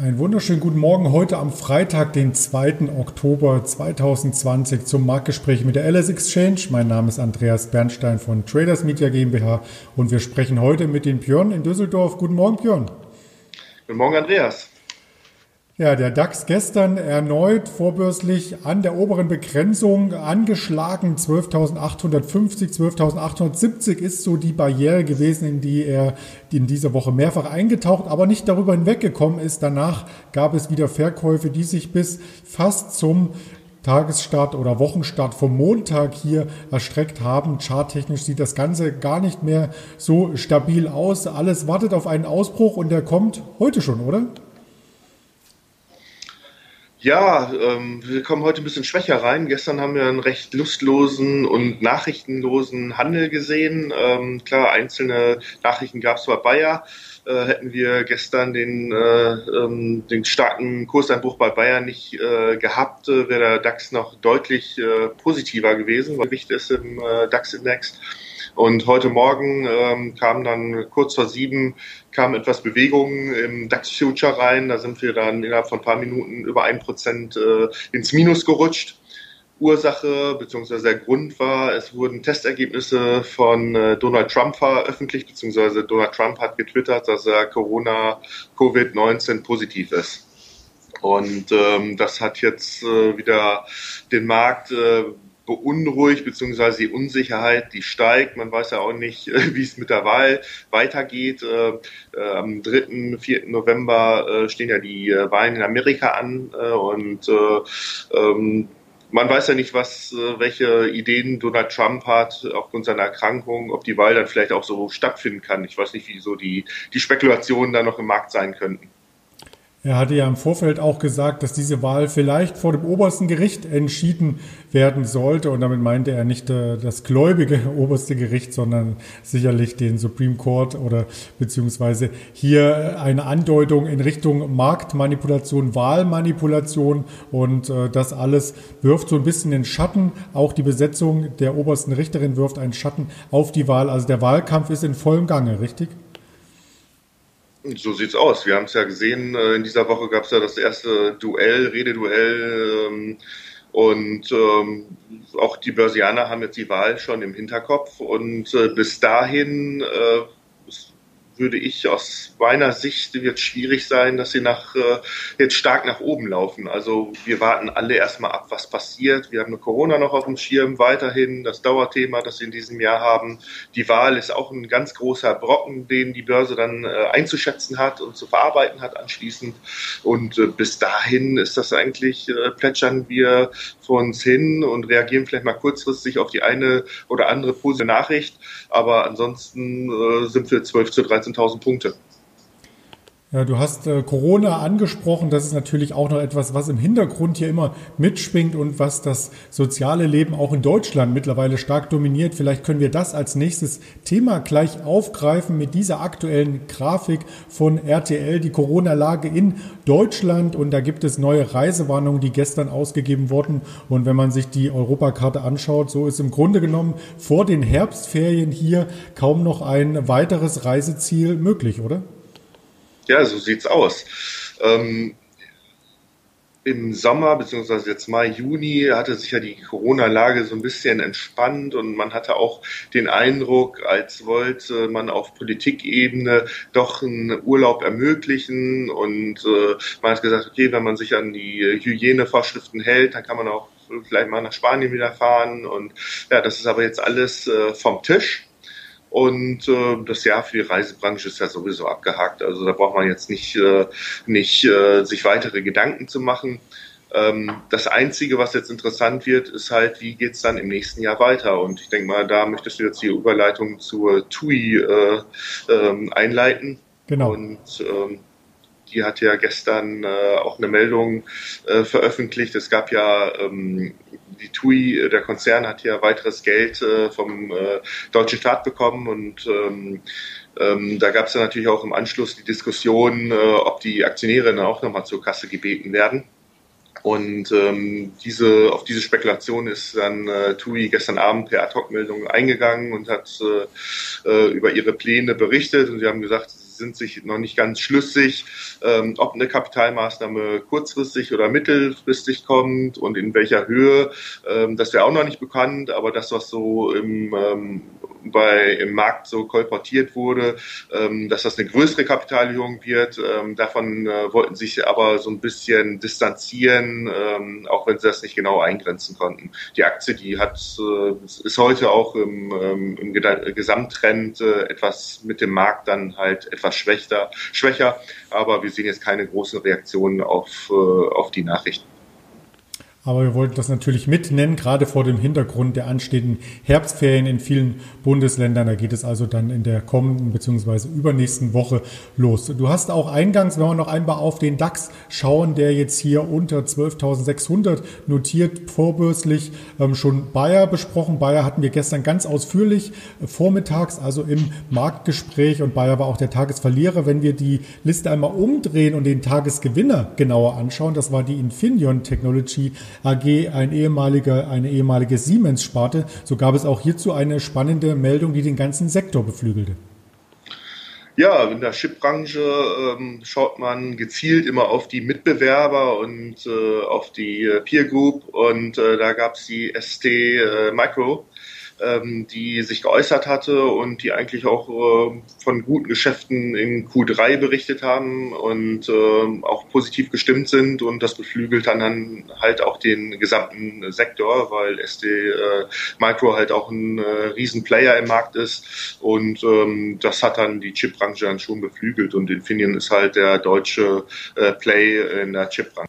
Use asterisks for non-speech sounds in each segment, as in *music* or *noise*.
Einen wunderschönen guten Morgen heute am Freitag, den 2. Oktober 2020 zum Marktgespräch mit der LS Exchange. Mein Name ist Andreas Bernstein von Traders Media GmbH und wir sprechen heute mit den Björn in Düsseldorf. Guten Morgen, Björn. Guten Morgen, Andreas. Ja, der DAX gestern erneut vorbörslich an der oberen Begrenzung angeschlagen. 12.850, 12.870 ist so die Barriere gewesen, in die er in dieser Woche mehrfach eingetaucht, aber nicht darüber hinweggekommen ist. Danach gab es wieder Verkäufe, die sich bis fast zum Tagesstart oder Wochenstart vom Montag hier erstreckt haben. Charttechnisch sieht das Ganze gar nicht mehr so stabil aus. Alles wartet auf einen Ausbruch und der kommt heute schon, oder? Ja, ähm, wir kommen heute ein bisschen schwächer rein. Gestern haben wir einen recht lustlosen und nachrichtenlosen Handel gesehen. Ähm, klar, einzelne Nachrichten gab es bei Bayer. Äh, hätten wir gestern den, äh, ähm, den starken Kurseinbruch bei Bayer nicht äh, gehabt, äh, wäre der DAX noch deutlich äh, positiver gewesen, weil Gewicht ist im äh, DAX-Index. Und heute Morgen ähm, kam dann kurz vor sieben kam etwas Bewegung im DAX Future rein. Da sind wir dann innerhalb von ein paar Minuten über ein Prozent äh, ins Minus gerutscht. Ursache bzw. der Grund war, es wurden Testergebnisse von äh, Donald Trump veröffentlicht, beziehungsweise Donald Trump hat getwittert, dass er Corona Covid-19 positiv ist. Und ähm, das hat jetzt äh, wieder den Markt äh, beunruhigt, beziehungsweise die Unsicherheit, die steigt. Man weiß ja auch nicht, *laughs* wie es mit der Wahl weitergeht. Äh, äh, am 3., 4. November äh, stehen ja die Wahlen in Amerika an und ähm, man weiß ja nicht, was, welche Ideen Donald Trump hat aufgrund seiner Erkrankung, ob die Wahl dann vielleicht auch so stattfinden kann. Ich weiß nicht, wie so die, die Spekulationen da noch im Markt sein könnten. Er hatte ja im Vorfeld auch gesagt, dass diese Wahl vielleicht vor dem obersten Gericht entschieden werden sollte. Und damit meinte er nicht äh, das gläubige *laughs* oberste Gericht, sondern sicherlich den Supreme Court oder beziehungsweise hier eine Andeutung in Richtung Marktmanipulation, Wahlmanipulation. Und äh, das alles wirft so ein bisschen den Schatten. Auch die Besetzung der obersten Richterin wirft einen Schatten auf die Wahl. Also der Wahlkampf ist in vollem Gange, richtig? So sieht's aus. Wir haben es ja gesehen, äh, in dieser Woche gab es ja das erste Duell, Rededuell. Ähm, und ähm, auch die Börsianer haben jetzt die Wahl schon im Hinterkopf. Und äh, bis dahin äh, würde ich aus meiner Sicht wird schwierig sein, dass sie nach, äh, jetzt stark nach oben laufen. Also wir warten alle erstmal ab, was passiert. Wir haben eine Corona noch auf dem Schirm weiterhin, das Dauerthema, das wir in diesem Jahr haben. Die Wahl ist auch ein ganz großer Brocken, den die Börse dann äh, einzuschätzen hat und zu verarbeiten hat anschließend. Und äh, bis dahin ist das eigentlich, plätschern wir vor uns hin und reagieren vielleicht mal kurzfristig auf die eine oder andere positive Nachricht. Aber ansonsten sind wir 12 zu 13 13.000 Punkte. Ja, du hast äh, Corona angesprochen. Das ist natürlich auch noch etwas, was im Hintergrund hier immer mitschwingt und was das soziale Leben auch in Deutschland mittlerweile stark dominiert. Vielleicht können wir das als nächstes Thema gleich aufgreifen mit dieser aktuellen Grafik von RTL, die Corona-Lage in Deutschland. Und da gibt es neue Reisewarnungen, die gestern ausgegeben wurden. Und wenn man sich die Europakarte anschaut, so ist im Grunde genommen vor den Herbstferien hier kaum noch ein weiteres Reiseziel möglich, oder? Ja, so sieht's aus. Ähm, Im Sommer, beziehungsweise jetzt Mai, Juni, hatte sich ja die Corona-Lage so ein bisschen entspannt und man hatte auch den Eindruck, als wollte man auf Politikebene doch einen Urlaub ermöglichen und äh, man hat gesagt, okay, wenn man sich an die Hygienevorschriften hält, dann kann man auch vielleicht mal nach Spanien wieder fahren und ja, das ist aber jetzt alles äh, vom Tisch. Und äh, das Jahr für die Reisebranche ist ja sowieso abgehakt. Also da braucht man jetzt nicht, äh, nicht äh, sich weitere Gedanken zu machen. Ähm, das Einzige, was jetzt interessant wird, ist halt, wie geht's dann im nächsten Jahr weiter? Und ich denke mal, da möchtest du jetzt die Überleitung zur TUI äh, ähm, einleiten. Genau. Und ähm, die hat ja gestern äh, auch eine Meldung äh, veröffentlicht. Es gab ja ähm, die TUI, äh, der Konzern hat ja weiteres Geld äh, vom äh, deutschen Staat bekommen und ähm, ähm, da gab es ja natürlich auch im Anschluss die Diskussion, ob die Aktionäre dann auch nochmal zur Kasse gebeten werden. Und ähm, diese, auf diese Spekulation ist dann äh, TUI gestern Abend per Ad-Hoc-Meldung eingegangen und hat äh, über ihre Pläne berichtet. Und sie haben gesagt, sind sich noch nicht ganz schlüssig, ähm, ob eine Kapitalmaßnahme kurzfristig oder mittelfristig kommt und in welcher Höhe. Ähm, das wäre auch noch nicht bekannt, aber das, was so im ähm, bei, im Markt so kolportiert wurde, ähm, dass das eine größere Kapitalierung wird. Ähm, davon äh, wollten sich aber so ein bisschen distanzieren, ähm, auch wenn sie das nicht genau eingrenzen konnten. Die Aktie, die hat, äh, ist heute auch im, ähm, im Gesamttrend äh, etwas mit dem Markt dann halt etwas schwächer, schwächer, aber wir sehen jetzt keine großen Reaktionen auf, äh, auf die Nachrichten. Aber wir wollten das natürlich mitnennen, gerade vor dem Hintergrund der anstehenden Herbstferien in vielen Bundesländern. Da geht es also dann in der kommenden bzw. übernächsten Woche los. Du hast auch eingangs, wenn wir noch einmal auf den DAX schauen, der jetzt hier unter 12.600 notiert, vorbörslich ähm, schon Bayer besprochen. Bayer hatten wir gestern ganz ausführlich äh, vormittags, also im Marktgespräch und Bayer war auch der Tagesverlierer. Wenn wir die Liste einmal umdrehen und den Tagesgewinner genauer anschauen, das war die Infineon Technology AG ein ehemaliger, eine ehemalige Siemens-Sparte. So gab es auch hierzu eine spannende Meldung, die den ganzen Sektor beflügelte. Ja, in der Chipbranche ähm, schaut man gezielt immer auf die Mitbewerber und äh, auf die äh, Peer Group und äh, da gab es die ST äh, Micro, ähm, die sich geäußert hatte und die eigentlich auch äh, von guten Geschäften in Q3 berichtet haben und äh, auch positiv gestimmt sind und das beflügelt dann, dann halt auch den gesamten Sektor, weil SD äh, Micro halt auch ein äh, Riesenplayer im Markt ist und ähm, das hat dann die Chipbranche dann schon beflügelt und Infineon ist halt der deutsche äh, Play in der Chipbranche.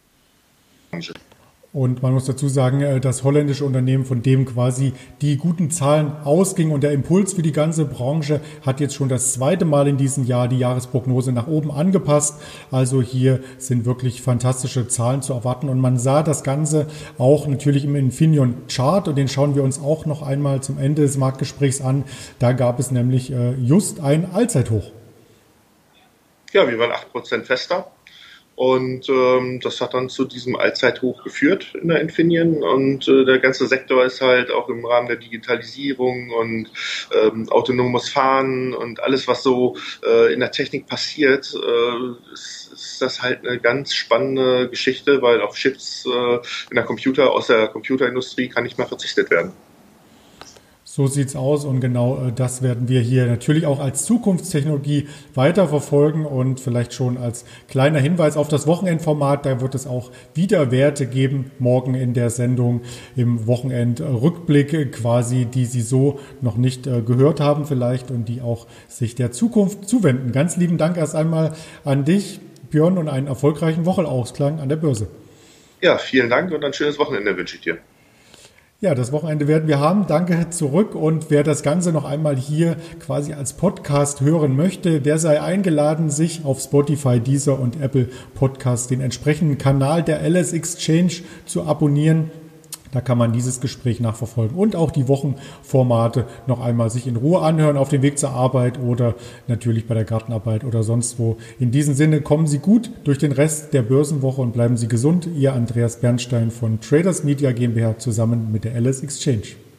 Und man muss dazu sagen, äh, das holländische Unternehmen, von dem quasi die guten Zahlen ausgingen und der Impuls für die ganze Branche hat jetzt schon das zweite Mal in diesem Jahr die Jahresprognose nach oben angepasst. Also hier sind wirklich fantastische Zahlen zu erwarten. Und man sah das Ganze auch natürlich im Infineon Chart und den schauen wir uns auch noch einmal zum Ende des Marktgesprächs an. Da gab es nämlich äh, just ein Allzeithoch. Ja, wir waren 8% fester und ähm, das hat dann zu diesem Allzeithoch geführt in der Infineon. Und äh, der ganze Sektor ist halt auch im Rahmen der Digitalisierung und ähm, autonomes Fahren und alles, was so äh, in der Technik passiert, äh, ist, ist das halt eine ganz spannende Geschichte, weil auf Chips äh, in der Computer aus der Computerindustrie kann nicht mehr verzichtet werden. So sieht's aus und genau äh, das werden wir hier natürlich auch als Zukunftstechnologie weiterverfolgen und vielleicht schon als kleiner Hinweis auf das Wochenendformat. Da wird es auch wieder Werte geben morgen in der Sendung im Wochenendrückblick quasi, die Sie so noch nicht äh, gehört haben vielleicht und die auch sich der Zukunft zuwenden. Ganz lieben Dank erst einmal an dich, Björn, und einen erfolgreichen Wochenausklang an der Börse. Ja, vielen Dank und ein schönes Wochenende wünsche ich dir. Ja, das Wochenende werden wir haben. Danke zurück. Und wer das Ganze noch einmal hier quasi als Podcast hören möchte, der sei eingeladen, sich auf Spotify, Deezer und Apple Podcast den entsprechenden Kanal der LS Exchange zu abonnieren. Da kann man dieses Gespräch nachverfolgen und auch die Wochenformate noch einmal sich in Ruhe anhören auf dem Weg zur Arbeit oder natürlich bei der Gartenarbeit oder sonst wo. In diesem Sinne kommen Sie gut durch den Rest der Börsenwoche und bleiben Sie gesund. Ihr Andreas Bernstein von Traders Media GmbH zusammen mit der LS Exchange.